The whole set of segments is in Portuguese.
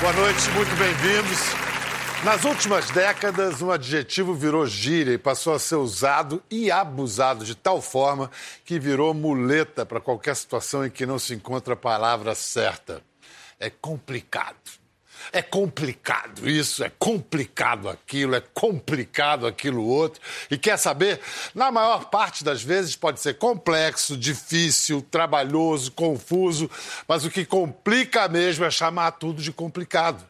Boa noite, muito bem-vindos. Nas últimas décadas, um adjetivo virou gíria e passou a ser usado e abusado de tal forma que virou muleta para qualquer situação em que não se encontra a palavra certa. É complicado. É complicado isso, é complicado aquilo, é complicado aquilo outro. E quer saber? Na maior parte das vezes pode ser complexo, difícil, trabalhoso, confuso, mas o que complica mesmo é chamar tudo de complicado.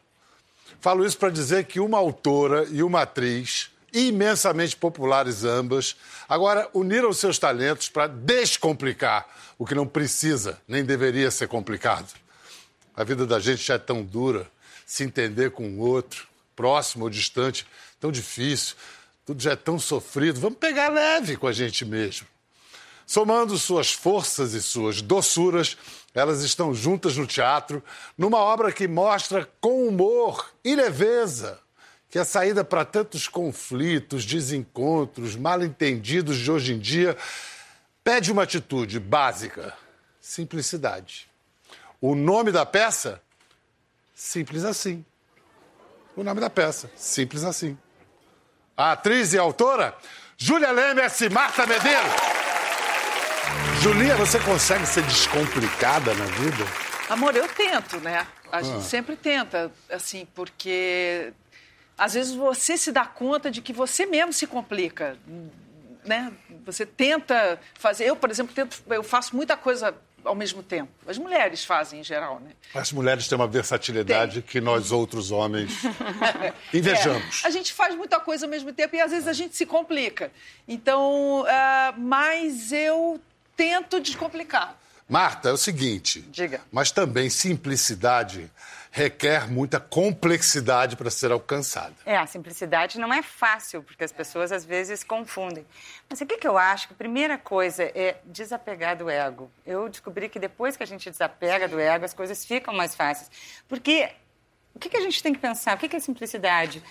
Falo isso para dizer que uma autora e uma atriz, imensamente populares ambas, agora uniram seus talentos para descomplicar o que não precisa nem deveria ser complicado. A vida da gente já é tão dura, se entender com o outro, próximo ou distante, tão difícil, tudo já é tão sofrido. Vamos pegar leve com a gente mesmo. Somando suas forças e suas doçuras, elas estão juntas no teatro, numa obra que mostra com humor e leveza que a saída para tantos conflitos, desencontros, mal-entendidos de hoje em dia pede uma atitude básica: simplicidade. O nome da peça? Simples assim. O nome da peça, simples assim. A atriz e a autora? Júlia Lemers e Marta Medeiros. Julia, você consegue ser descomplicada na vida? Amor, eu tento, né? A gente sempre tenta, assim, porque às vezes você se dá conta de que você mesmo se complica, né? Você tenta fazer. Eu, por exemplo, tento, eu faço muita coisa ao mesmo tempo. As mulheres fazem em geral, né? As mulheres têm uma versatilidade Tem. que nós outros homens invejamos. É, a gente faz muita coisa ao mesmo tempo e às vezes a gente se complica. Então, ah, mas eu tento descomplicar. Marta, é o seguinte. Diga. Mas também simplicidade requer muita complexidade para ser alcançada. É, a simplicidade não é fácil, porque as pessoas às vezes confundem. Mas o que, que eu acho? Que a primeira coisa é desapegar do ego. Eu descobri que depois que a gente desapega do ego, as coisas ficam mais fáceis. Porque o que, que a gente tem que pensar? O que, que é simplicidade?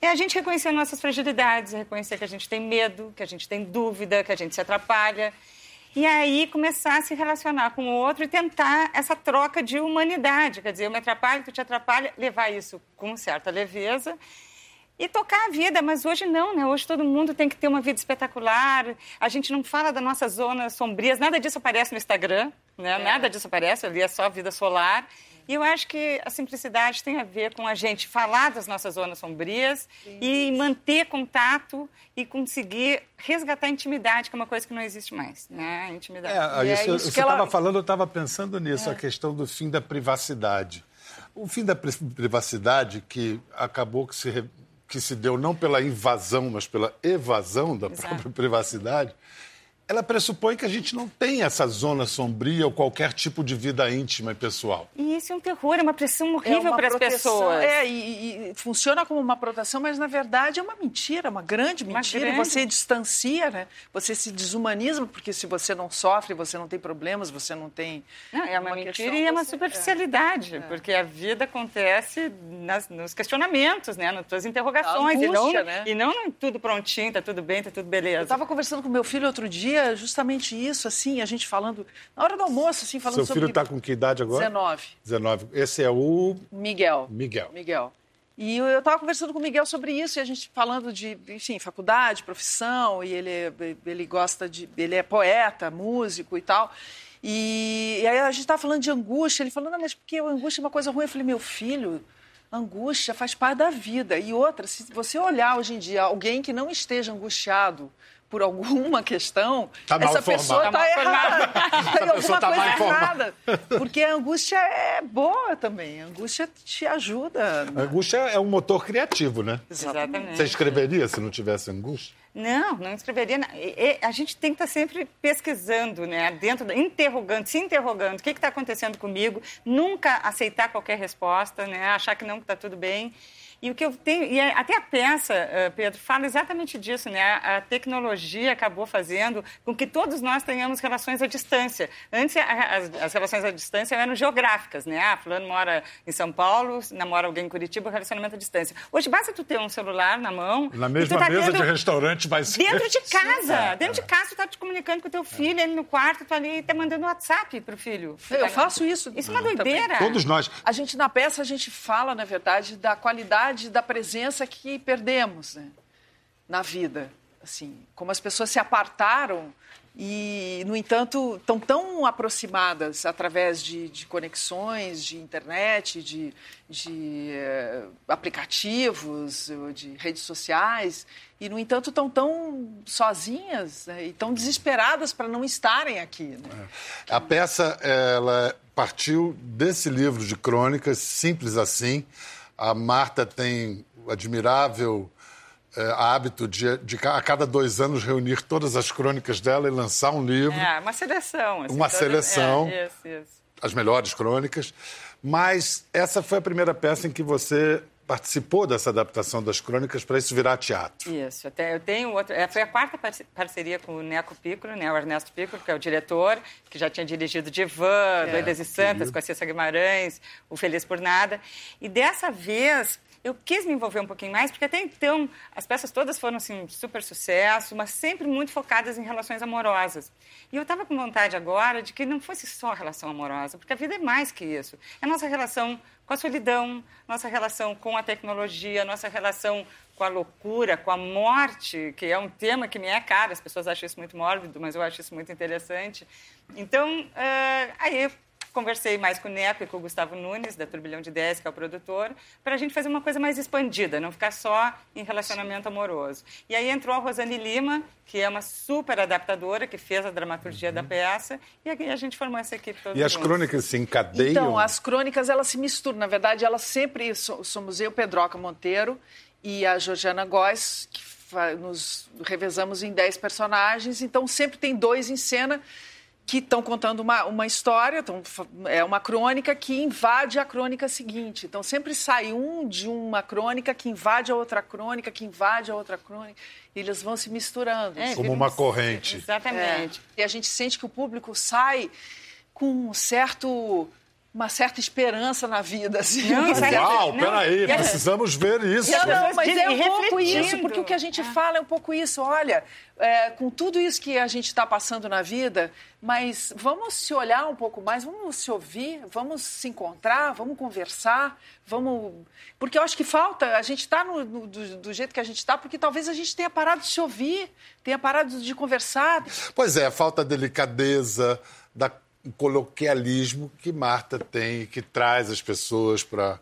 É a gente reconhecer nossas fragilidades, reconhecer que a gente tem medo, que a gente tem dúvida, que a gente se atrapalha. E aí começar a se relacionar com o outro e tentar essa troca de humanidade. Quer dizer, eu me atrapalho, tu te atrapalha, levar isso com certa leveza e tocar a vida. Mas hoje não, né? Hoje todo mundo tem que ter uma vida espetacular. A gente não fala das nossas zonas sombrias, nada disso aparece no Instagram, né? Nada disso aparece, ali é só vida solar. E eu acho que a simplicidade tem a ver com a gente falar das nossas zonas sombrias e manter contato e conseguir resgatar a intimidade, que é uma coisa que não existe mais, né? A intimidade. É, é isso, isso você que ela- estava falando, eu estava pensando nisso, a questão do fim da privacidade. O fim da pri- privacidade que acabou que se, que se deu não pela invasão, mas pela evasão da própria privacidade, ela pressupõe que a gente não tem essa zona sombria ou qualquer tipo de vida íntima e pessoal. E isso é um terror, é uma pressão É horrível uma para as pessoas. É, e, e funciona como uma proteção, mas na verdade é uma mentira, uma grande Uma mentira. grande. Você distancia, né? Você se desumaniza, porque se você não sofre, você não tem problemas, você não tem. Não, é uma, uma mentira questão, e é uma você- superficialidade, porque a vida acontece nas- nos questionamentos, né? nas suas interrogações. A e, não, angústia, né? e não tudo prontinho, tá tudo bem, tá tudo beleza. Eu estava conversando com meu filho outro dia, justamente isso, assim, a gente falando, na hora do almoço, assim, falando Seu sobre. filho está com que idade agora? 19. 19. Esse é o Miguel. Miguel. Miguel. E eu estava conversando com o Miguel sobre isso, e a gente falando de, enfim, faculdade, profissão, e ele, ele gosta de. Ele é poeta, músico e tal. E, e aí a gente estava falando de angústia, ele falou, não, mas porque a angústia é uma coisa ruim. Eu falei, meu filho, angústia faz parte da vida. E outra, se você olhar hoje em dia alguém que não esteja angustiado por alguma questão, Tá essa pessoa está Tá errada. Tem pessoa alguma tá mal coisa errada. Porque a angústia é boa também. A angústia te ajuda. A angústia é um motor criativo, né? Exatamente. Você escreveria se não tivesse angústia? Não, não escreveria. na- e- e A gente tem que estar sempre pesquisando, né? Dentro, da- interrogando, se interrogando. O que está acontecendo comigo? Nunca aceitar qualquer resposta, né? Achar que não está tudo bem. E o que eu tenho, e até a peça, eh, Pedro, fala exatamente disso, né? A tecnologia acabou fazendo com que todos nós tenhamos relações à distância. Antes, as, as relações à distância eram geográficas, né? Ah, fulano mora em São Paulo, namora alguém em Curitiba, relacionamento à distância. Hoje, basta tu ter um celular na mão... Na mesma tá mesa de restaurante, mas... Dentro de casa. Sim, dentro de casa, tu tá te comunicando com o teu filho, ele no quarto, tu ali, tá mandando WhatsApp pro filho. Eu tá faço isso. Isso é uma doideira. Todos nós. A gente, na peça, a gente fala, na verdade, da qualidade da presença que perdemos né, na vida. Assim, como as pessoas se apartaram e, no entanto, estão tão aproximadas através de, de conexões, de internet, de, de uh, aplicativos, de redes sociais, e, no entanto, estão tão sozinhas né, e tão desesperadas para não estarem aqui. Né? É. A peça ela partiu desse livro de crônicas, simples assim. A Marta tem o admirável é, hábito de, de, a cada dois anos reunir todas as crônicas dela e lançar um livro. É, uma seleção. Assim, uma seleção. É, isso, isso. As melhores crônicas. Mas essa foi a primeira peça em que você participou dessa adaptação das crônicas para isso virar teatro. Isso, até eu tenho outro. É, foi a quarta parceria com o Neco Piccolo, né, o Ernesto Piccolo, que é o diretor, que já tinha dirigido Divan, é, Doidas e Santas, querido. com a Cissa Guimarães, o Feliz por Nada. E dessa vez eu quis me envolver um pouquinho mais, porque até então as peças todas foram assim, super sucesso, mas sempre muito focadas em relações amorosas. E eu estava com vontade agora de que não fosse só relação amorosa, porque a vida é mais que isso. É a nossa relação com a solidão, nossa relação com a tecnologia, nossa relação com a loucura, com a morte, que é um tema que me é caro, as pessoas acham isso muito mórbido, mas eu acho isso muito interessante. Então, uh, aí conversei mais com o Neco e com o Gustavo Nunes, da Turbilhão de Ideias, que é o produtor, para a gente fazer uma coisa mais expandida, não ficar só em relacionamento amoroso. E aí entrou a Rosane Lima, que é uma super adaptadora, que fez a dramaturgia uhum. da peça, e aí a gente formou essa equipe toda. E as crônicas se encadeiam? Então, as crônicas, elas se misturam. Na verdade, elas sempre... Somos eu, Pedroca Monteiro, e a Georgiana Góes, que nos revezamos em 10 personagens, então sempre tem dois em cena que estão contando uma, uma história, então, é uma crônica que invade a crônica seguinte. Então, sempre sai um de uma crônica que invade a outra crônica, que invade a outra crônica, e eles vão se misturando. É, Como uma corrente. Exatamente. É. E a gente sente que o público sai com um certo uma certa esperança na vida. Assim. Não, Uau, não, peraí, não, precisamos ver isso. Não, não, mas é um pouco isso, porque o que a gente é. fala é um pouco isso. Olha, é, com tudo isso que a gente está passando na vida, mas vamos se olhar um pouco mais, vamos se ouvir, vamos se encontrar, vamos conversar, vamos... Porque eu acho que falta, a gente está do, do, jeito que a gente está, porque talvez a gente tenha parado de se ouvir, tenha parado de conversar. Pois é, falta delicadeza, da um coloquialismo que Marta tem e que traz as pessoas para.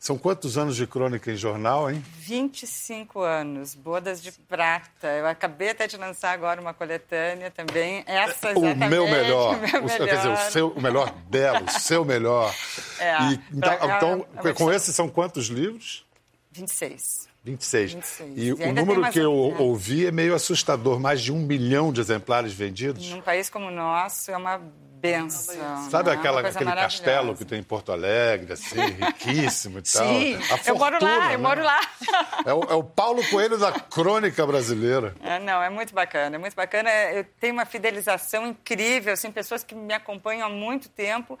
São quantos anos de crônica em jornal, hein? 25 anos, Bodas de Prata. Eu acabei até de lançar agora uma coletânea também. Essa o meu melhor. O meu melhor. Quer dizer, o, seu, o melhor dela, o seu melhor. É, e, então, então é com esses são quantos livros? 26. 26. 26. E, e o número que eu ouvi é meio assustador, mais de um milhão de exemplares vendidos. Num país como o nosso, é uma benção. Sabe né? aquela, aquele castelo que tem em Porto Alegre, assim, riquíssimo e tal? Sim, eu moro lá, né? eu moro lá. É o, é o, Paulo Coelho da crônica brasileira. É, não, é muito bacana, é muito bacana. Eu tenho uma fidelização incrível, assim, pessoas que me acompanham há muito tempo.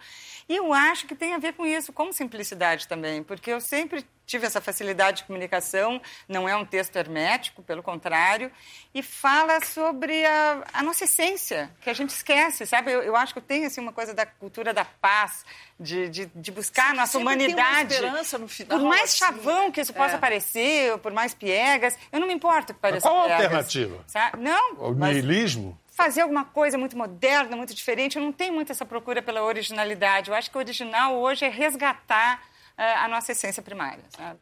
E eu acho que tem a ver com isso, com simplicidade também, porque eu sempre tive essa facilidade de comunicação, não é um texto hermético, pelo contrário, e fala sobre a, a nossa essência, que a gente esquece, sabe? Eu, eu, acho que tenho assim, uma coisa da cultura da paz, de, de, de buscar a nossa humanidade. Tem uma esperança no final. Por mais assim, chavão que isso possa é. parecer, por mais piegas, eu não me importo que pareça Qual a alternativa? Sabe? Não. O niilismo? fazer alguma coisa muito moderna, muito diferente. Eu não tenho muito essa procura pela originalidade. Eu acho que o original hoje é resgatar a nossa essência primária. Sabe?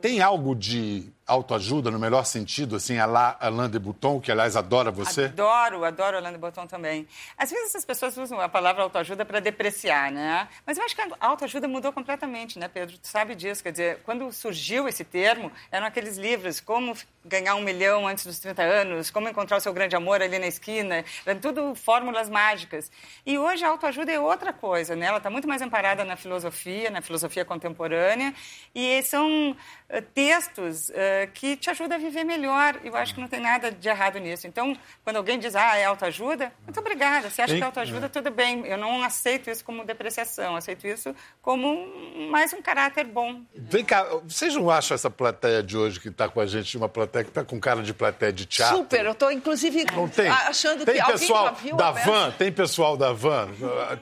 Tem algo de autoajuda no melhor sentido, assim, a Alain de Botton, que aliás adora você? Adoro, adoro Alain de Botton também. Às vezes as pessoas usam a palavra autoajuda para depreciar, né? Mas eu acho que a autoajuda mudou completamente, né, Pedro? Tu sabe disso, quer dizer, quando surgiu esse termo, eram aqueles livros, como ganhar um milhão antes dos 30 anos, como encontrar o seu grande amor ali na esquina, eram tudo fórmulas mágicas. E hoje a autoajuda é outra coisa, né? Ela está muito mais amparada na filosofia, na filosofia contemporânea, e são uh, textos uh, que te ajudam a viver melhor. Eu acho que não tem nada de errado nisso. Então, quando alguém diz, ah, é autoajuda, muito obrigada. Você acha Bem, que é autoajuda, é. tudo bem. Eu não aceito isso como depreciação, aceito isso como mais um caráter bom. Vem cá, vocês não acham essa plateia de hoje que está com a gente, uma plateia que está com cara de plateia de teatro? Super, eu estou inclusive não tem? achando tem que pessoal alguém já viu da van, tem pessoal da van.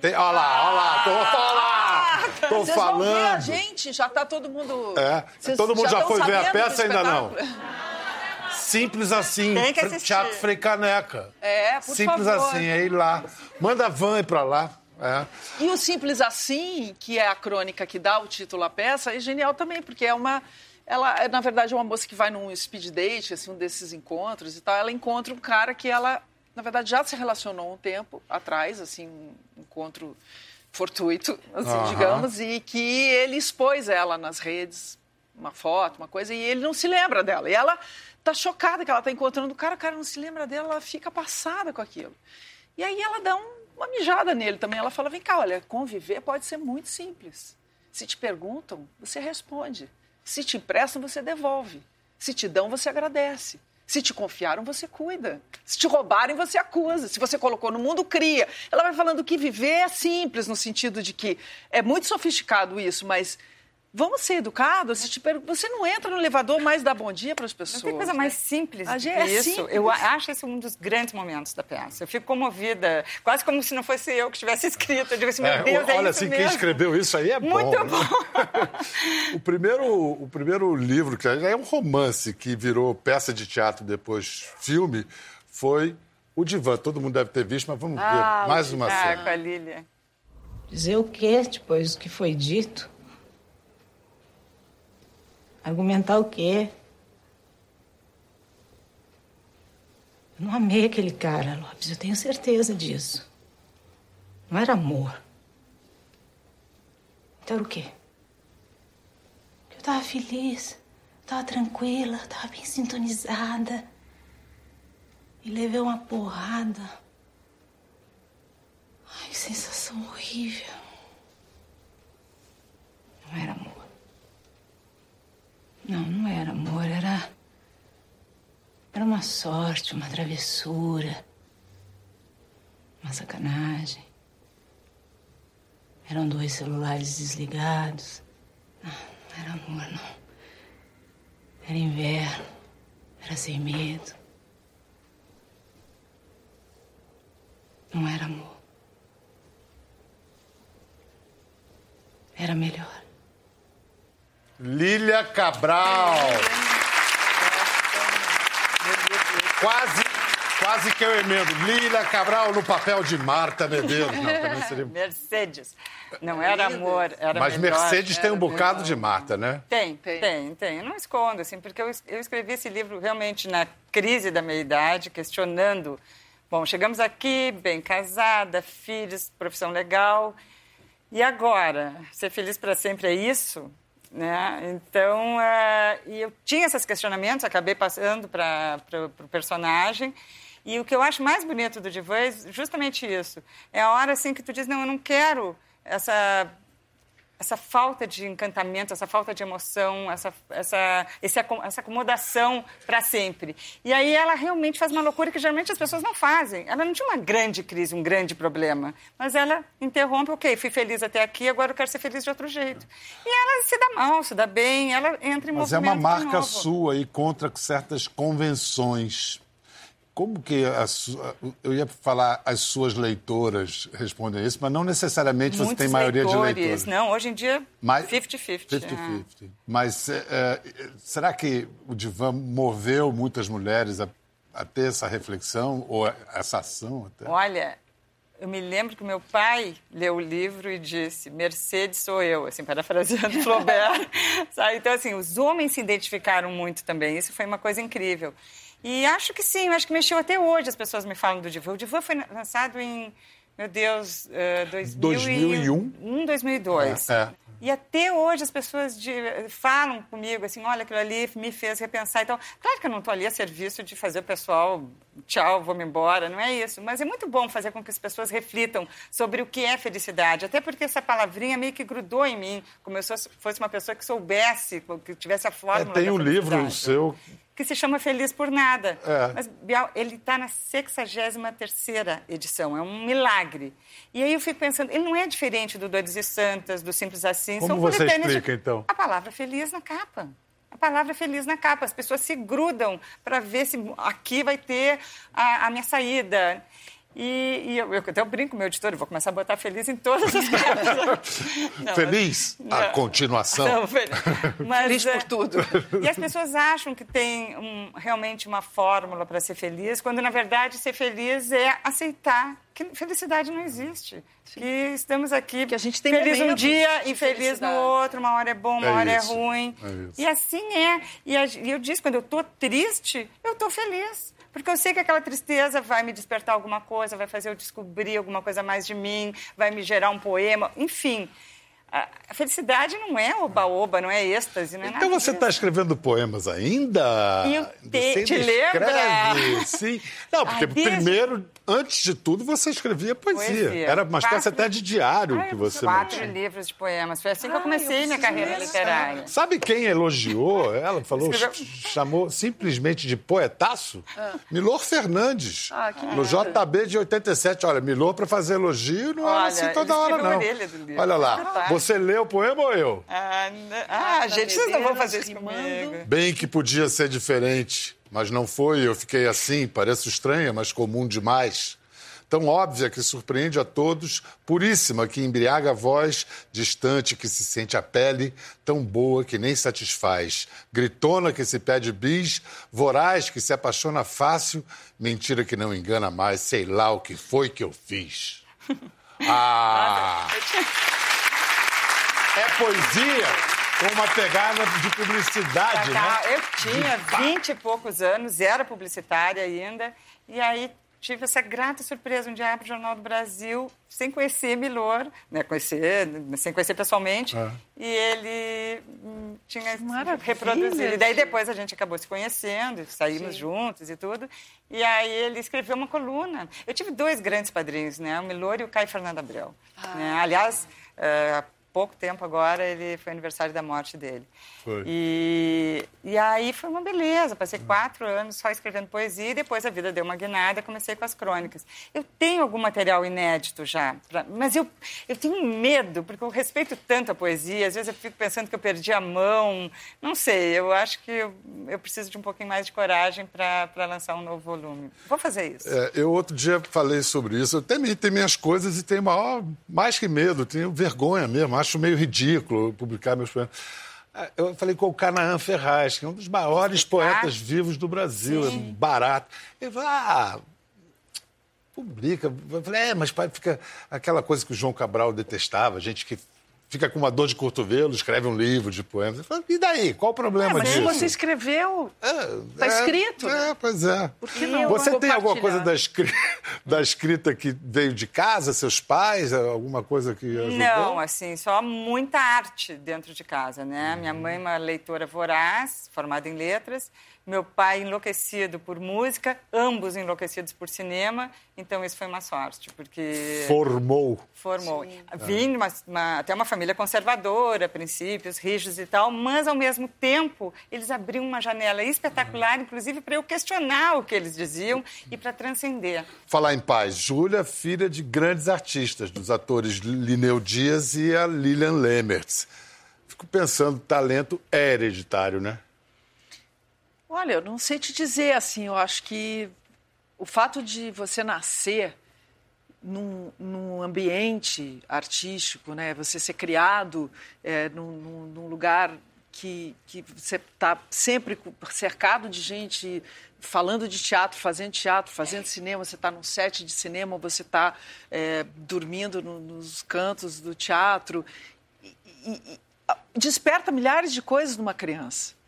Tem, olha lá, olha lá, tô, lá, tô Vocês falando. Vão ver a gente, já está todo mundo. É, Vocês todo mundo já, já foi ver a peça ainda não. Simples assim. Tem que assistir. Teatro Frei Caneca. É, por Simples favor. assim, é ir lá. Manda a van ir pra lá. É. E o Simples Assim, que é a crônica que dá o título à peça, é genial também, porque é uma. Ela, na verdade, é uma moça que vai num speed date, assim, um desses encontros e tal. Ela encontra um cara que ela, na verdade, já se relacionou um tempo atrás, assim, um encontro fortuito, assim, uhum. digamos, e que ele expôs ela nas redes, uma foto, uma coisa, e ele não se lembra dela. E ela tá chocada que ela tá encontrando o cara, o cara não se lembra dela, ela fica passada com aquilo. E aí ela dá um, uma mijada nele também. Ela fala: vem cá, olha, conviver pode ser muito simples. Se te perguntam, você responde. Se te emprestam, você devolve. Se te dão, você agradece. Se te confiaram, você cuida. Se te roubarem, você acusa. Se você colocou no mundo, cria. Ela vai falando que viver é simples, no sentido de que é muito sofisticado isso, mas Vamos ser educados? Você não entra no elevador mais dá bom dia para as pessoas. Não tem coisa né? mais simples do que é isso. Simples. Eu acho esse um dos grandes momentos da peça. Eu fico comovida, quase como se não fosse eu que tivesse escrito. Eu digo assim, meu é, Deus, é Olha, isso assim, mesmo. quem escreveu isso aí é bom. Muito né? bom. o, primeiro, o primeiro livro, que é um romance que virou peça de teatro depois filme, foi O Divã. Todo mundo deve ter visto, mas vamos ah, ver mais uma ah, cena. com a Lília. Dizer o quê depois do que foi dito? Argumentar o quê? Eu não amei aquele cara, Lopes, eu tenho certeza disso. Não era amor. Então era o quê? Eu tava feliz, tava tranquila, tava bem sintonizada. E levei uma porrada. Ai, que sensação horrível. Não era amor. Não, não era amor, era. Era uma sorte, uma travessura, uma sacanagem. Eram dois celulares desligados. Não, não era amor, não. Era inverno, era sem medo. Não era amor. Era melhor. Lília Cabral. Quase, quase que eu emendo. Lília Cabral no papel de Marta Medeiros. Não, também seria... Mercedes. Não era amor, era Mas melhor, Mercedes tem um bocado melhor. de Marta, né? Tem, tem, tem, tem. Eu não escondo, assim, porque eu, eu escrevi esse livro realmente na crise da meia-idade, questionando. Bom, chegamos aqui, bem casada, filhos, profissão legal. E agora? Ser feliz para sempre é isso? Né? Então, uh, e eu tinha esses questionamentos, acabei passando para o personagem. E o que eu acho mais bonito do divã é justamente isso. É a hora assim que tu diz, não, eu não quero essa essa falta de encantamento, essa falta de emoção, essa, essa, essa acomodação para sempre. E aí ela realmente faz uma loucura que geralmente as pessoas não fazem. Ela não tinha uma grande crise, um grande problema, mas ela interrompe, ok, fui feliz até aqui, agora eu quero ser feliz de outro jeito. E ela se dá mal, se dá bem, ela entra em mas movimento Mas é uma marca sua aí contra certas convenções como que sua, eu ia falar as suas leitoras respondem isso, mas não necessariamente você Muitos tem maioria leitores. de leitores. Não, hoje em dia 50-50. 50-50. É. Mas é, é, será que o divã moveu muitas mulheres a, a, ter essa reflexão ou essa ação até? Olha, eu me lembro que meu pai leu o livro e disse: Mercedes sou eu, assim, parafraseando Flaubert. Então, assim, os homens se identificaram muito também. Isso foi uma coisa incrível. E acho que sim, acho que mexeu até hoje. As pessoas me falam do Divã. O Divã foi lançado em, meu Deus, uh, 2001? 2001, 2002. É, é. E até hoje as pessoas de, falam comigo assim, olha, aquilo ali me fez repensar. Então, claro que eu não estou ali a serviço de fazer o pessoal, tchau, vou-me embora, não é isso. Mas é muito bom fazer com que as pessoas reflitam sobre o que é felicidade. Até porque essa palavrinha meio que grudou em mim, como se eu fosse uma pessoa que soubesse, que tivesse a fórmula é, Tem um livro seu que se chama Feliz por Nada. É. Mas, Bial, ele está na 63ª edição, é um milagre. E aí eu fico pensando, ele não é diferente do Doidos e Santas, do Simples Assim. Como São você explica, então? A palavra feliz na capa. A palavra feliz na capa. As pessoas se grudam para ver se aqui vai ter a, a minha saída. E, e eu, eu, até eu brinco com meu editor, eu vou começar a botar feliz em todas as capas. feliz? Não, a continuação. Não, feliz. Mas, feliz por é, tudo. E as pessoas acham que tem um, realmente uma fórmula para ser feliz, quando na verdade ser feliz é aceitar que felicidade não existe. Sim. Que estamos aqui que a gente tem feliz um dia e feliz no outro, uma hora é bom, uma é hora é isso. é ruim. É e assim é. E, a, e eu disse, quando eu estou triste, eu estou feliz. Porque eu sei que aquela tristeza vai me despertar alguma coisa, vai fazer eu descobrir alguma coisa mais de mim, vai me gerar um poema, enfim. A felicidade não é oba-oba, não é êxtase, não é Então você está escrevendo poemas ainda? Eu te, você te lembra? Sim. Não, porque Ai, primeiro, antes de tudo, você escrevia poesia. poesia. Era uma espécie até de diário Ai, que você Quatro mantinha. livros de poemas. Foi assim que eu comecei eu minha carreira literária. Sabe quem elogiou? Ela falou, Escreveu... chamou simplesmente de poetaço? Ah. Milor Fernandes. Ah, que no JB de 87. Olha, Milor para fazer elogio não Olha, é assim toda hora, não. Olha lá. Você você lê o poema ou eu? Ah, ah gente, vocês não vão fazer isso comigo. Bem que podia ser diferente, mas não foi. Eu fiquei assim, pareço estranha, mas comum demais. Tão óbvia que surpreende a todos, puríssima que embriaga a voz, distante que se sente a pele, tão boa que nem satisfaz, gritona que se pede bis, voraz que se apaixona fácil, mentira que não engana mais, sei lá o que foi que eu fiz. Ah! É poesia com uma pegada de publicidade, né? Eu tinha vinte e poucos anos, era publicitária ainda, e aí tive essa grata surpresa um dia para o Jornal do Brasil, sem conhecer Milor, né, conhecer, sem conhecer pessoalmente, é. e ele hum, tinha Maravilha, reproduzido. E daí depois a gente acabou se conhecendo, saímos Sim. juntos e tudo, e aí ele escreveu uma coluna. Eu tive dois grandes padrinhos, né, o Milor e o Caio Fernando Abreu. Ah. Né? Aliás, uh, pouco tempo agora, ele foi aniversário da morte dele. Foi. E, e aí foi uma beleza. Passei uhum. quatro anos só escrevendo poesia e depois a vida deu uma guinada comecei com as crônicas. Eu tenho algum material inédito já, pra, mas eu, eu tenho medo, porque eu respeito tanto a poesia. Às vezes eu fico pensando que eu perdi a mão. Não sei, eu acho que eu, eu preciso de um pouquinho mais de coragem para lançar um novo volume. Vou fazer isso. É, eu outro dia falei sobre isso. Eu também tenho minhas coisas e tenho maior, mais que medo, tenho vergonha mesmo acho meio ridículo publicar meus poemas. Ah, eu falei com o Canaã Ferraz, que é um dos maiores poetas vivos do Brasil, Sim. é barato. Ele falou, ah, publica. Eu falei, é, mas fica aquela coisa que o João Cabral detestava, gente que fica com uma dor de cotovelo, escreve um livro de poemas. E daí? Qual o problema é, mas disso? Mas você escreveu. Está é, é, escrito. É, pois é. Por que não? Você tem alguma coisa da, escri... da, escrita que veio de casa, seus pais, alguma coisa que ajudou? Não, assim, só muita arte dentro de casa, né? Hum. Minha mãe é uma leitora voraz, formada em letras meu pai enlouquecido por música, ambos enlouquecidos por cinema, então isso foi uma sorte, porque... Formou. Formou. Sim. Vim uma, uma, até uma família conservadora, princípios rígidos e tal, mas ao mesmo tempo eles abriam uma janela espetacular, inclusive para eu questionar o que eles diziam e para transcender. Falar em paz, Júlia, filha de grandes artistas, dos atores Lineu Dias e a Lilian Lemertz. Fico pensando, talento é hereditário, né? Olha, eu não sei te dizer assim, eu acho que o fato de você nascer num, num ambiente artístico, né, você ser criado é, num, num lugar que, que você está sempre cercado de gente falando de teatro, fazendo teatro, fazendo cinema, você está num set de cinema, você está é, dormindo no, nos cantos do teatro. E, e, desperta milhares de coisas numa criança.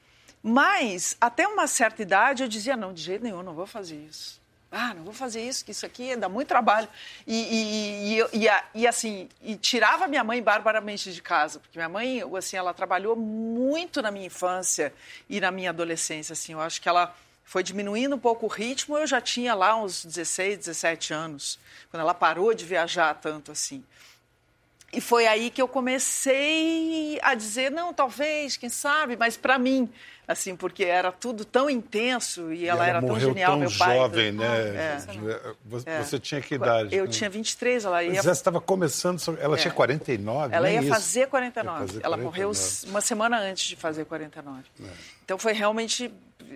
Mas, até uma certa idade, eu dizia: não, de jeito nenhum, não vou fazer isso. Ah, não vou fazer isso, que isso aqui dá muito trabalho. E, e, e, e, assim, e tirava minha mãe barbaramente de casa, porque minha mãe, assim, ela trabalhou muito na minha infância e na minha adolescência, assim, eu acho que ela foi diminuindo um pouco o ritmo, eu já tinha lá uns 16, 17 anos, quando ela parou de viajar tanto assim. E foi aí que eu comecei a dizer, não, talvez, quem sabe, mas para mim, assim, porque era tudo tão intenso e, e ela, ela, era tão genial, tão meu pai. jovem, né? É. Você, é. você, tinha que idade? Eu né? tinha 23, ela ia... Você estava começando, ela é. tinha 49, Ela ia isso. fazer 49. Ia fazer ela 49. morreu uma semana antes de fazer 49. É. Então foi realmente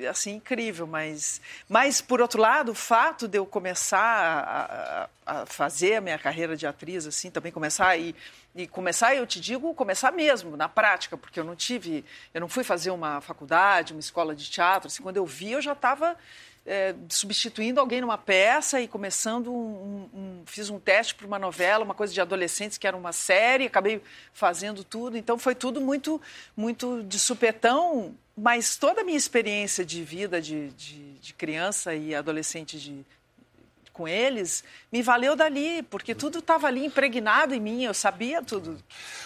assim incrível, mas, mas por outro lado, o fato de eu começar a, a fazer a minha carreira de atriz, assim, também começar e, e começar, eu te digo, começar mesmo na prática, porque eu não tive, eu não fui fazer uma faculdade, uma escola de teatro, assim, quando eu vi eu já estava é, substituindo alguém numa peça e começando um, um, fiz um teste para uma novela, uma coisa de adolescentes que era uma série, acabei fazendo tudo, então foi tudo muito muito de supetão mas toda a minha experiência de vida de, de, de criança e adolescente de, com eles me valeu dali, porque tudo estava ali impregnado em mim, eu sabia tudo.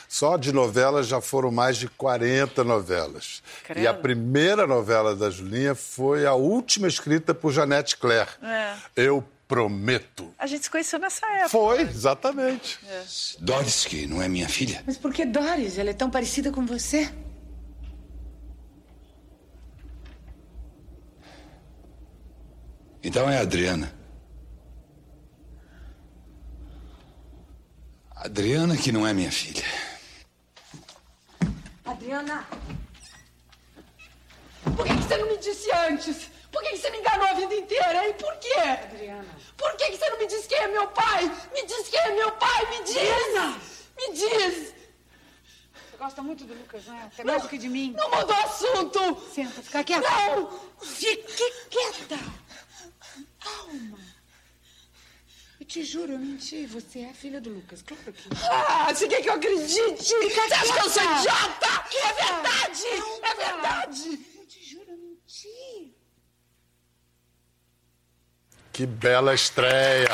Só de novelas já foram mais de 40 novelas. Credo. E a primeira novela da Julinha foi a última escrita por Janete Claire. É. Eu prometo. A gente se conheceu nessa época. Foi, exatamente. É. Doris, que não é minha filha. Mas por que Doris? Ela é tão parecida com você. Então é a Adriana. Adriana que não é minha filha. Adriana. Por que, você não me disse antes? Por que, você me enganou a vida inteira? E por quê? Adriana. Por que, você não me disse quem é meu pai? Me diz quem é meu pai, me diz! Adriana. Me diz! Você gosta muito do Lucas, não é? Até mais do que de mim. Não mudou assunto! Senta, fica quieta. Não! Fique quieta! Calma. Eu te juro, eu menti. Você é a filha do Lucas. Claro que. Ah, você quer que eu acredite? Você acha que eu sou idiota? É verdade! É verdade! Eu te juro, eu menti. Que bela estreia!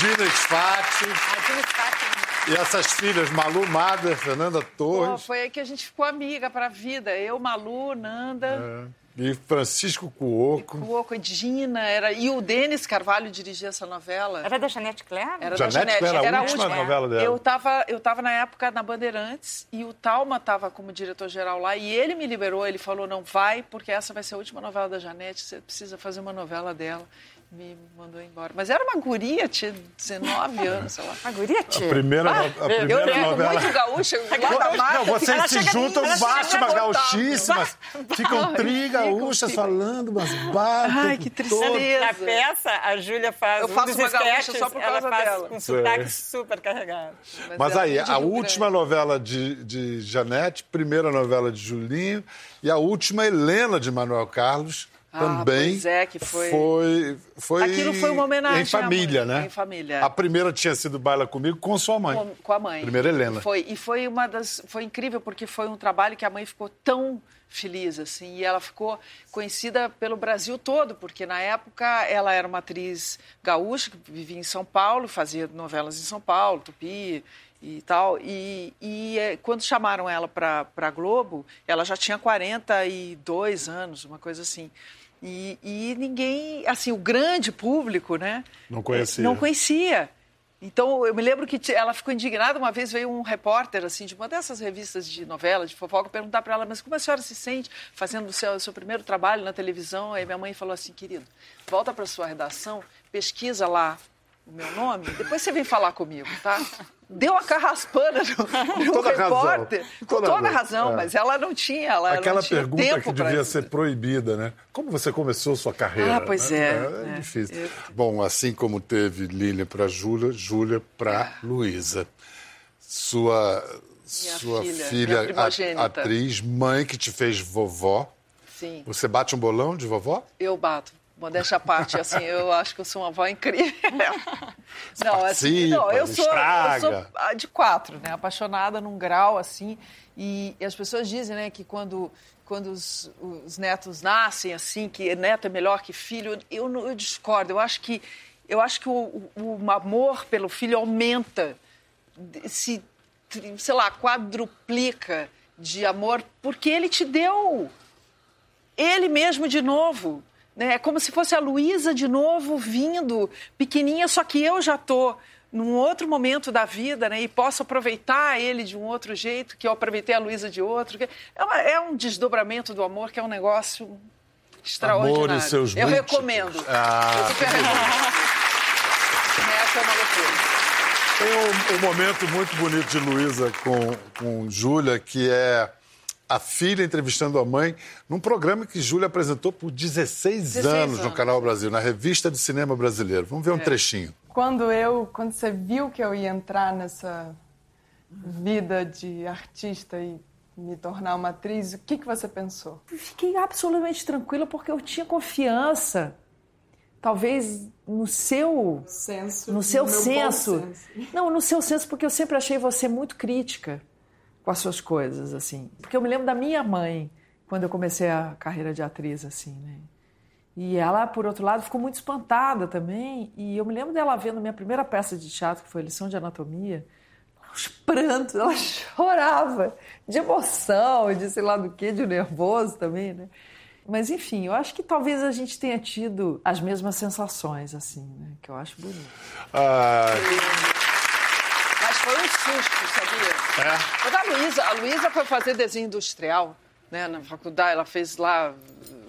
Dina Sfati. Dina Sfati. E essas filhas, Malu, Mada, Fernanda Torres. Pô, foi aí que a gente ficou amiga para a vida. Eu, Malu, Nanda. É. E Francisco Cuoco. Cuoco e Dina. Era... E o Denis Carvalho dirigia essa novela. Era da Janete Claire? Era Janete da Janete. Era a última, última novela dela. Eu estava eu tava na época na Bandeirantes e o Talma estava como diretor-geral lá e ele me liberou. Ele falou, não vai, porque essa vai ser a última novela da Janete, você precisa fazer uma novela dela me mandou embora. Mas era uma guria, tinha 19 anos, sei lá. Uma guria, tia? A primeira, ah, a primeira eu novela... muito gaúcha, Não, vocês se juntam, bate uma gauchíssima, ficam tri gaúchas falando umas barras. Ai, que tristeza. Na peça, a Júlia faz Eu faço um uma gaúcha só por causa ela dela. com sotaque super carregado. Mas, Mas aí, a última novela de, de Janete, primeira novela de Julinho e a última Helena de Manuel Carlos ah, também é, que foi... foi, foi. Aquilo foi uma homenagem. Em família, mãe, né? Em família. A primeira tinha sido Baila Comigo com sua mãe. Com, com a mãe. Primeira Helena. Foi, e foi uma das. Foi incrível, porque foi um trabalho que a mãe ficou tão feliz, assim, e ela ficou conhecida pelo Brasil todo, porque na época ela era uma atriz gaúcha que vivia em São Paulo, fazia novelas em São Paulo, Tupi e tal. E, e é, quando chamaram ela para a Globo, ela já tinha 42 anos, uma coisa assim. E, e, ninguém, assim, o grande público, né? Não conhecia. Não conhecia. Então, eu me lembro que ela ficou indignada. Uma vez veio um repórter, assim, de uma dessas revistas de novela, de fofoca, perguntar para ela, mas como a senhora se sente fazendo o seu, o seu primeiro trabalho na televisão? Aí minha mãe falou assim, querido, volta para sua redação, pesquisa lá o meu nome, depois você vem falar comigo, tá? Deu a carraspana no, no toda repórter, razão. com toda, toda razão, é. mas ela não tinha, ela Aquela não tinha pergunta tempo que devia isso. ser proibida, né? Como você começou sua carreira? Ah, pois né? é. É, é difícil. Bom, assim como teve Lília para Júlia, Júlia para Luísa. sua, Minha sua filha, filha, atriz, mãe que te fez vovó. Sim, Você bate um bolão de vovó? eu bato. Modéstia à parte, assim, eu acho que eu sou uma avó incrível. Não, assim, não, eu sou, eu sou a de quatro, né? Apaixonada num grau, assim. E, e as pessoas dizem, né, que quando, quando os, os netos nascem, assim, que neto é melhor que filho, eu, não- eu discordo. Eu acho que, eu acho que o, o, amor pelo filho aumenta, se, sei lá, quadruplica de amor, porque ele te deu ele mesmo de novo. Né? É como se fosse a Luísa de novo vindo, pequenininha, só que eu já estou num outro momento da vida né? e posso aproveitar ele de um outro jeito, que eu aproveitei a Luísa de outro. É, uma- é um desdobramento do amor que é um negócio extraordinário. Amor e seus eu múltiplos. recomendo. Ah, eu super recomendo. Essa é uma loucura. Tem um, um momento muito bonito de Luísa com, com Júlia, que é a filha entrevistando a mãe, num programa que Júlia apresentou por 16, 16 anos no anos. Canal Brasil, na Revista de Cinema Brasileiro. Vamos ver um trechinho. Quando eu, quando você viu que eu ia entrar nessa vida de artista e me tornar uma atriz, o que que você pensou? Fiquei absolutamente tranquila porque eu tinha confiança. Talvez no seu Senso. no seu bom senso. senso. Não, no seu senso, porque eu sempre achei você muito crítica com as suas coisas, assim. Porque eu me lembro da minha mãe, quando eu comecei a carreira de atriz, assim, né? E ela, por outro lado, ficou muito espantada também. E eu me lembro dela vendo minha primeira peça de teatro, que foi Lição de Anatomia, os prantos, ela chorava de emoção, de sei lá do que, de nervoso também, né? Mas, enfim, eu acho que talvez a gente tenha tido as mesmas sensações, assim, né? Que eu acho bonito. Ah, susto, sabia? É? Quando a Luísa, a Luísa foi fazer desenho industrial, né, na faculdade, ela fez lá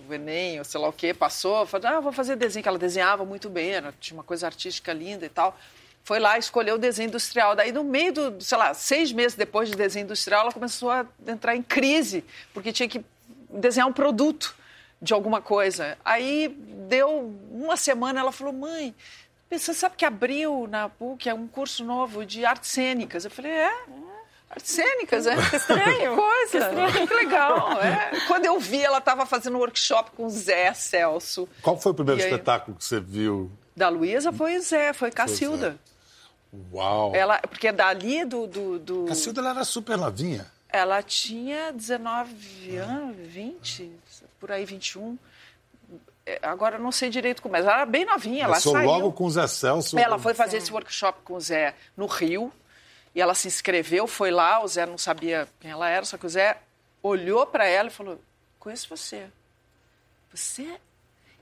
o Enem, ou sei lá o quê, passou, falou, ah, vou fazer desenho, que ela desenhava muito bem, era, tinha uma coisa artística linda e tal. Foi lá, escolheu o desenho industrial. Daí, no meio do, sei lá, seis meses depois de desenho industrial, ela começou a entrar em crise, porque tinha que desenhar um produto de alguma coisa. Aí, deu uma semana, ela falou, mãe, você sabe que abriu na PUC um curso novo de artes cênicas? Eu falei, é? Artes cênicas, é? Que estranho. coisa. Que legal. É. Quando eu vi, ela estava fazendo um workshop com o Zé Celso. qual foi o primeiro E aí? espetáculo que você viu? Da Luísa foi Zé, foi Cacilda. Uau! Ela, porque dali do... do, do... Cacilda ela era super novinha. Ela tinha 19 anos, 20, por aí 21. É, Agora eu não sei direito como, mas ela era bem novinha, ela Começou saiu. logo com o Zé Celso. Ela foi fazer esse workshop com o Zé no Rio e ela se inscreveu, foi lá, o Zé não sabia quem ela era, só que o Zé olhou para ela e falou: Conheço você. Você?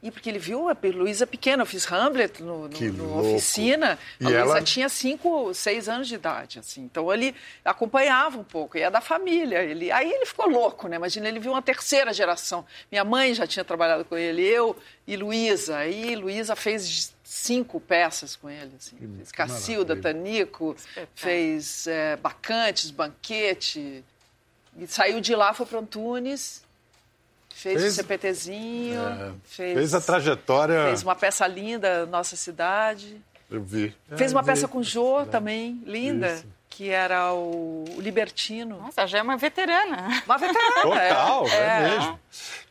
E porque ele viu a Luísa pequena, eu fiz Hamlet no, no, no oficina. E a Luísa ela- tinha cinco, seis anos de idade, assim. Então ele acompanhava um pouco, e é da família. Ele, aí ele ficou louco, né? Imagina, ele viu uma terceira geração. Minha mãe já tinha trabalhado com ele, eu e Luísa. Aí Luísa fez cinco peças com ele, assim. Fez Cacilda. Tanico, fez é, Bacantes, Banquete. E saiu de lá, foi para Antunes, fez, Fez- o CPTzinho, É, fez, fez a trajetória. fez uma peça linda, Nossa Cidade. Eu vi. Fez É, uma vi. peça com o Jô também, linda, Isso. que era o, Libertino. Nossa, já é uma veterana. Uma veterana. Total, é, é. mesmo.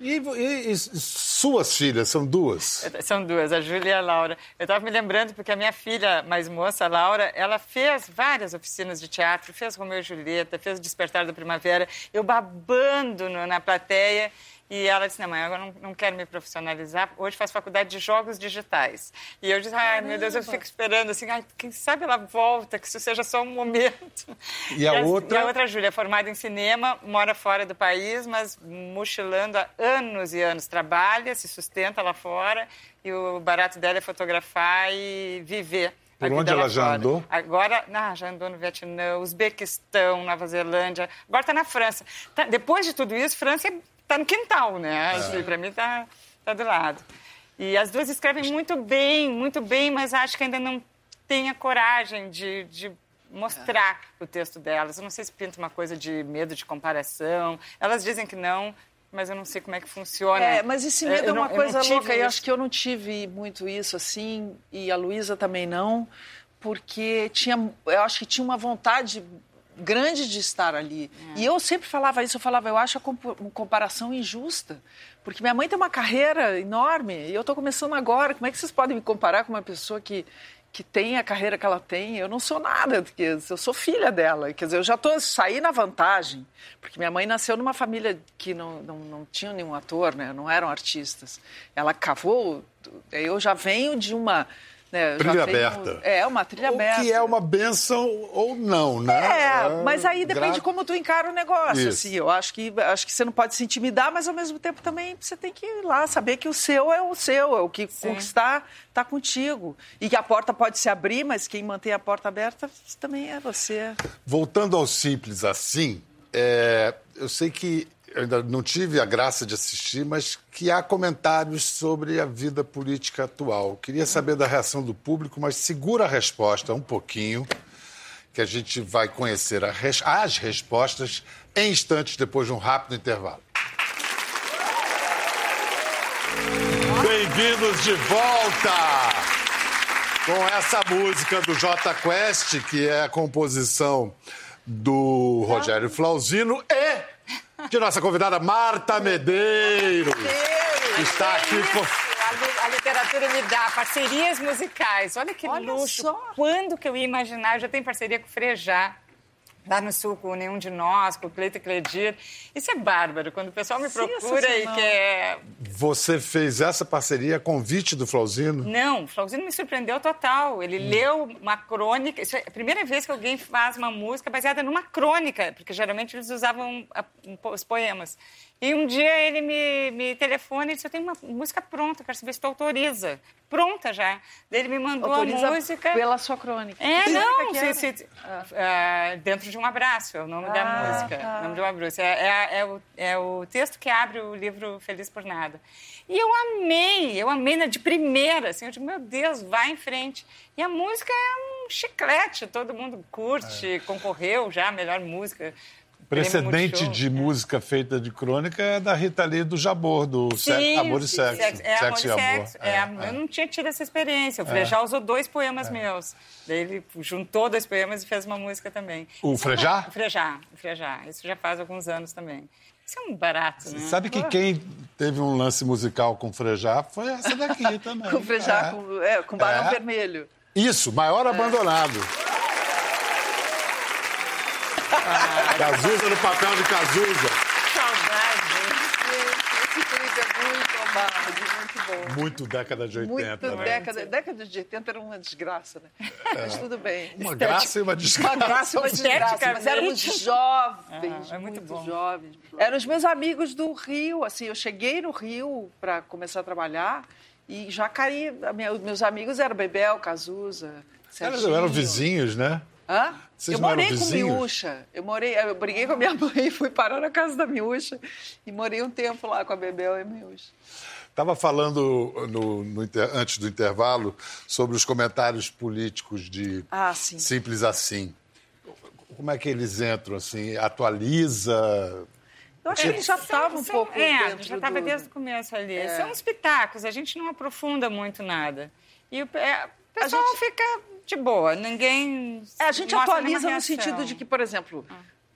E, e- e suas filhas são duas? São duas, a Júlia e a Laura. Eu estava me lembrando porque a minha filha mais moça, a Laura, ela fez várias oficinas de teatro, fez Romeu e Julieta, fez o Despertar da Primavera, eu babando no- na plateia. E ela disse, não, mãe, agora não, não quero me profissionalizar. Hoje faz faculdade de jogos digitais. E eu disse, ai, meu Deus, eu fico esperando assim, ai, quem sabe ela volta, que isso seja só um momento. E a outra? E a outra, Júlia, é formada em cinema, mora fora do país, mas mochilando há anos e anos. Trabalha, se sustenta lá fora e o barato dela é fotografar e viver. Por a onde ela já fora. andou? Agora, ah, já andou no Vietnã, Uzbequistão, Nova Zelândia, agora está na França. Tá- depois de tudo isso, França está no quintal, né? É. Para mim está tá do lado. E as duas escrevem muito bem, muito bem, mas acho que ainda não têm a coragem de, de mostrar o texto delas. Eu não sei se pinta uma coisa de medo de comparação. Elas dizem que não, mas eu não sei como é que funciona. É, mas esse medo Eu é uma eu não coisa louca e isso. acho que eu não tive muito isso assim, e a Luísa também não, porque tinha, eu acho que tinha uma vontade grande de estar ali. E eu sempre falava isso, eu falava, eu acho a comparação injusta. Porque minha mãe tem uma carreira enorme e eu estou começando agora. Como é que vocês podem me comparar com uma pessoa que, que tem a carreira que ela tem? Eu não sou nada, porque eu sou filha dela. Quer dizer, eu já estou saí na vantagem. Porque minha mãe nasceu numa família que não, não, não tinha nenhum ator, né? não eram artistas. Ela cavou, eu já venho de uma... né, Trilha tenho- aberta. É, uma trilha O aberta. que é uma benção ou não, né? É, mas aí depende gra- de como tu encara o negócio, Isso. assim. Eu acho que, acho que você não pode se intimidar, mas ao mesmo tempo também você tem que ir lá saber que o seu é o seu, é o que conquistar está contigo. E que a porta pode se abrir, mas quem mantém a porta aberta também é você. Voltando ao simples assim, é, eu sei que eu ainda não tive a graça de assistir, mas que há comentários sobre a vida política atual. Queria saber da reação do público, mas segura a resposta um pouquinho, que a gente vai conhecer res- as respostas em instantes depois de um rápido intervalo. Bem-vindos de volta! Com essa música do J Quest, que é a composição do Rogério Flauzino e de nossa convidada Marta Medeiros, que está aqui com. A, li- a literatura me dá parcerias musicais. Olha que Olha luxo. só. Quando que eu ia imaginar? Eu já tenho parceria com o Frejá. Lá no Sul, com nenhum de nós, com o Cleito Cledir. Isso é bárbaro. Quando o pessoal me procura e Sensacional. quer Você fez essa parceria a convite do Flauzino? Não, o Flauzino me surpreendeu total. Ele leu uma crônica. Isso é a primeira vez que alguém faz uma música baseada numa crônica, porque geralmente eles usavam a- os poemas. E um dia ele me, me telefona e disse: Eu tenho uma música pronta, quero saber se tu autoriza. Pronta já. Daí ele me mandou Autoriza a música. pela sua crônica. É, não, música que se- se- ah, dentro de um abraço, é o nome da Ah, música. tá. O nome de um abraço. É, é- é o, é o texto que abre o livro Feliz por Nada. E eu amei, eu amei na- de primeira, assim, eu digo, meu Deus, vai em frente. E a música é um chiclete, todo mundo curte, concorreu já, a melhor música. Precedente de música feita de crônica é da Rita Lee do Jabor, do Sim, Amor e sim, Sexo. É, amor e sexo. É, É, Eu não tinha tido essa experiência. O Frejá usou dois poemas meus. Daí ele juntou dois poemas e fez uma música também. O Isso Frejá? é- O Frejá, o Frejá. Isso já faz alguns anos também. Isso é um barato, né? Sabe que quem teve um lance musical com Frejá foi essa daqui também. Com Frejá, É. com, é, com Barão É. Vermelho. Isso, maior abandonado. Cazuza no papel de Cazuza. Saudade. Esse clipe é muito amado, muito bom. Muito década de 80. Muito né? década, década de 80 era uma desgraça, né? Mas tudo bem. Uma graça e uma Uma desgraça. graça e uma desgraça, mas éramos jovens, Ah, é muito muito, bom. jovens. Eram os meus amigos do Rio, assim, eu cheguei no Rio para começar a trabalhar e já caí, minha- meus amigos eram Bebel, Cazuza, Serginho. eram vizinhos, né? Hã? Vocês eu morei com? Miúcha. Eu morei, eu briguei com a minha mãe, fui parar na casa da Miúcha e morei um tempo lá com a Bebel e a Miúcha. Estava falando no- no antes do intervalo sobre os comentários políticos de Ah, sim. Simples Assim. Como é que eles entram assim? Atualiza? Eu acho que eles já estavam um pouco É, já estava do... desde o começo ali. É. São os pitacos, a gente não aprofunda muito nada. E o, é, pessoal gente- fica de boa, ninguém. É, a gente atualiza no sentido de que, por exemplo,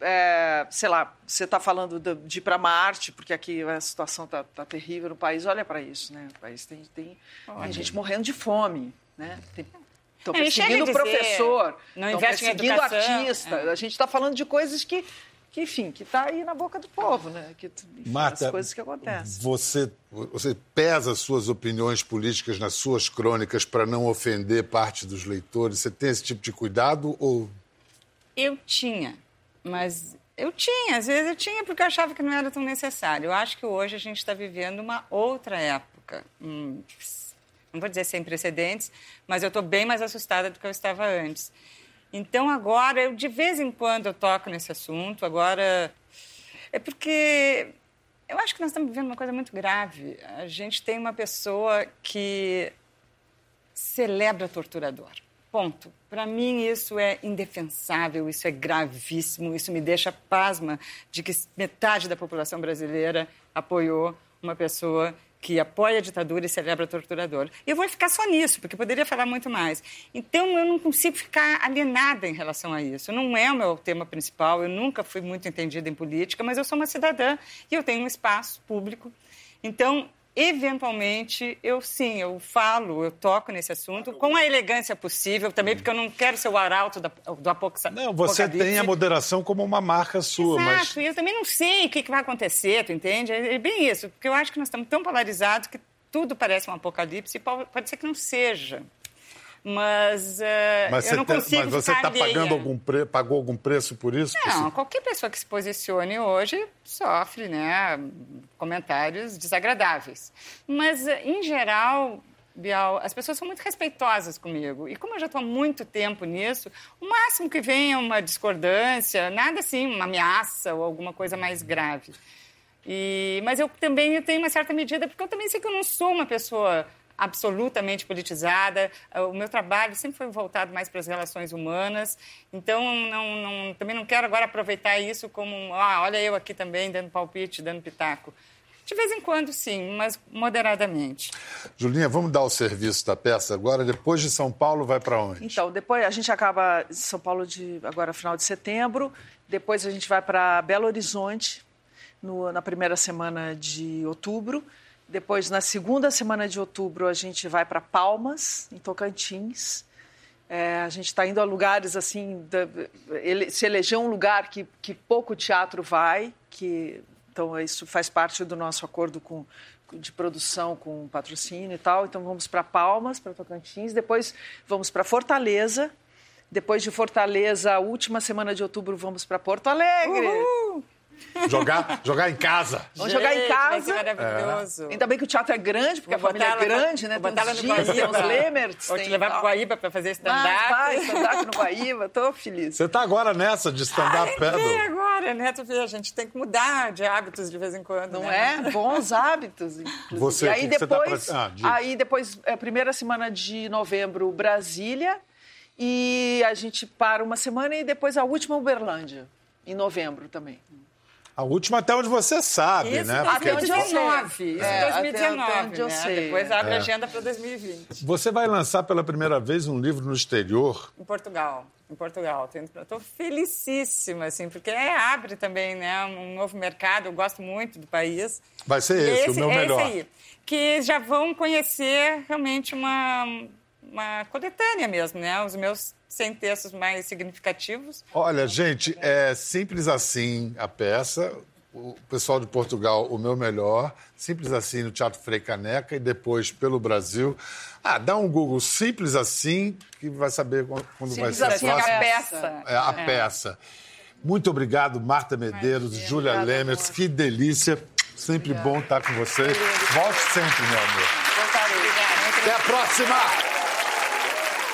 é, sei lá, você está falando de, de ir para Marte, porque aqui a situação está tá terrível no país. Olha para isso, né? O país tem, tem, tem gente morrendo de fome, né? Estão Não, e chega perseguindo o professor, não estão perseguindo o artista. é. A gente está falando de coisas que, que enfim, que está aí na boca do povo, né? Que, enfim, Marta, as coisas que acontecem. Você, você pesa suas opiniões políticas nas suas crônicas para não ofender parte dos leitores? Você tem esse tipo de cuidado ou Eu tinha, mas eu tinha, às vezes eu tinha porque eu achava que não era tão necessário. Eu acho que hoje a gente está vivendo uma outra época. Hum, não vou dizer sem precedentes, mas eu estou bem mais assustada do que eu estava antes. Então agora, eu de vez em quando eu toco nesse assunto, agora é porque eu acho que nós estamos vivendo uma coisa muito grave. A gente tem uma pessoa que celebra torturador. Ponto. Para mim, isso é indefensável, isso é gravíssimo, isso me deixa pasma de que metade da população brasileira apoiou uma pessoa que apoia a ditadura e celebra torturador. E eu vou ficar só nisso, porque poderia falar muito mais. Então, eu não consigo ficar alienada em relação a isso. Não é o meu tema principal, eu nunca fui muito entendida em política, mas eu sou uma cidadã e eu tenho um espaço público. Então, eventualmente, eu sim, eu falo, eu toco nesse assunto com a elegância possível, também porque eu não quero ser o arauto da, do apocalipse. Não, você tem a moderação como uma marca sua, Exato, mas... e eu também não sei o que, que vai acontecer, tu entende? É, é bem isso, porque eu acho que nós estamos tão polarizados que tudo parece um apocalipse e pode ser que não seja. Mas, uh, mas eu não tem, consigo Mas você está pagando algum pre... pagou algum preço por isso? Não, qualquer pessoa que se posicione hoje sofre né, comentários desagradáveis. Mas, em geral, Bial, as pessoas são muito respeitosas comigo. E como eu já estou há muito tempo nisso, o máximo que vem é uma discordância, nada assim, uma ameaça ou alguma coisa mais grave. E, mas eu também tenho uma certa medida, porque eu também sei que eu não sou uma pessoa absolutamente politizada. O meu trabalho sempre foi voltado mais para as relações humanas. Então, não, não, também não quero agora aproveitar isso como, ah, olha eu aqui também dando palpite, dando pitaco. De vez em quando, sim, mas moderadamente. Julinha, vamos dar o serviço da peça agora. Depois de São Paulo, vai para onde? Então, depois a gente acaba em São Paulo de agora final de setembro. Depois a gente vai para Belo Horizonte no, na primeira semana de outubro. Depois, na segunda semana de outubro, a gente vai para Palmas, em Tocantins. É, a gente está indo a lugares assim. Da, ele, se elegeu um lugar que, que pouco teatro vai, que então isso faz parte do nosso acordo com, de produção com patrocínio e tal. Então vamos para Palmas, para Tocantins. Depois vamos para Fortaleza. Depois de Fortaleza, última semana de outubro, vamos para Porto Alegre. Uhul! Jogar, jogar em casa. Vamos jogar em casa. maravilhoso. É. Ainda bem que o teatro é grande, porque vou a família é grande, né? Vou botar ela no Guaíba. Tem os Lemerts. Vou te levar para Guaíba para fazer stand-up. Vai, stand-up no Guaíba. Tô feliz. Você está agora nessa de stand-up pedal? É agora, né? Tu vê, a gente tem que mudar de hábitos de vez em quando, Não né? é? Bons hábitos, inclusive. Você, e aí que depois, você tá pra... ah, aí depois, a primeira semana de novembro, Brasília. E a gente para uma semana e depois a última Uberlândia, em novembro também. A última até onde você sabe, Isso, né? Até 2019. Isso é, 2019, até onde eu né? sei. Depois abre É. a agenda para 2020. Você vai lançar pela primeira vez um livro no exterior. Em Portugal. Em Portugal. Estou felicíssima, assim, porque é, abre também né, um novo mercado. Eu gosto muito do país. Vai ser E esse, o meu é melhor. Esse aí. Que já vão conhecer realmente uma, uma coletânea mesmo, né? Os meus 100 textos mais significativos. Olha, gente, é simples assim a peça. O pessoal de Portugal, o meu melhor. Simples assim no Teatro Frei Caneca e depois pelo Brasil. Ah, dá um Google simples assim que vai saber quando vai Simples ser assim, a peça. É, a peça. Muito obrigado, Marta Medeiros, Júlia obrigada, Lemers. amor. Que delícia. Sempre bom estar com você. Volte sempre, meu amor. Até a próxima!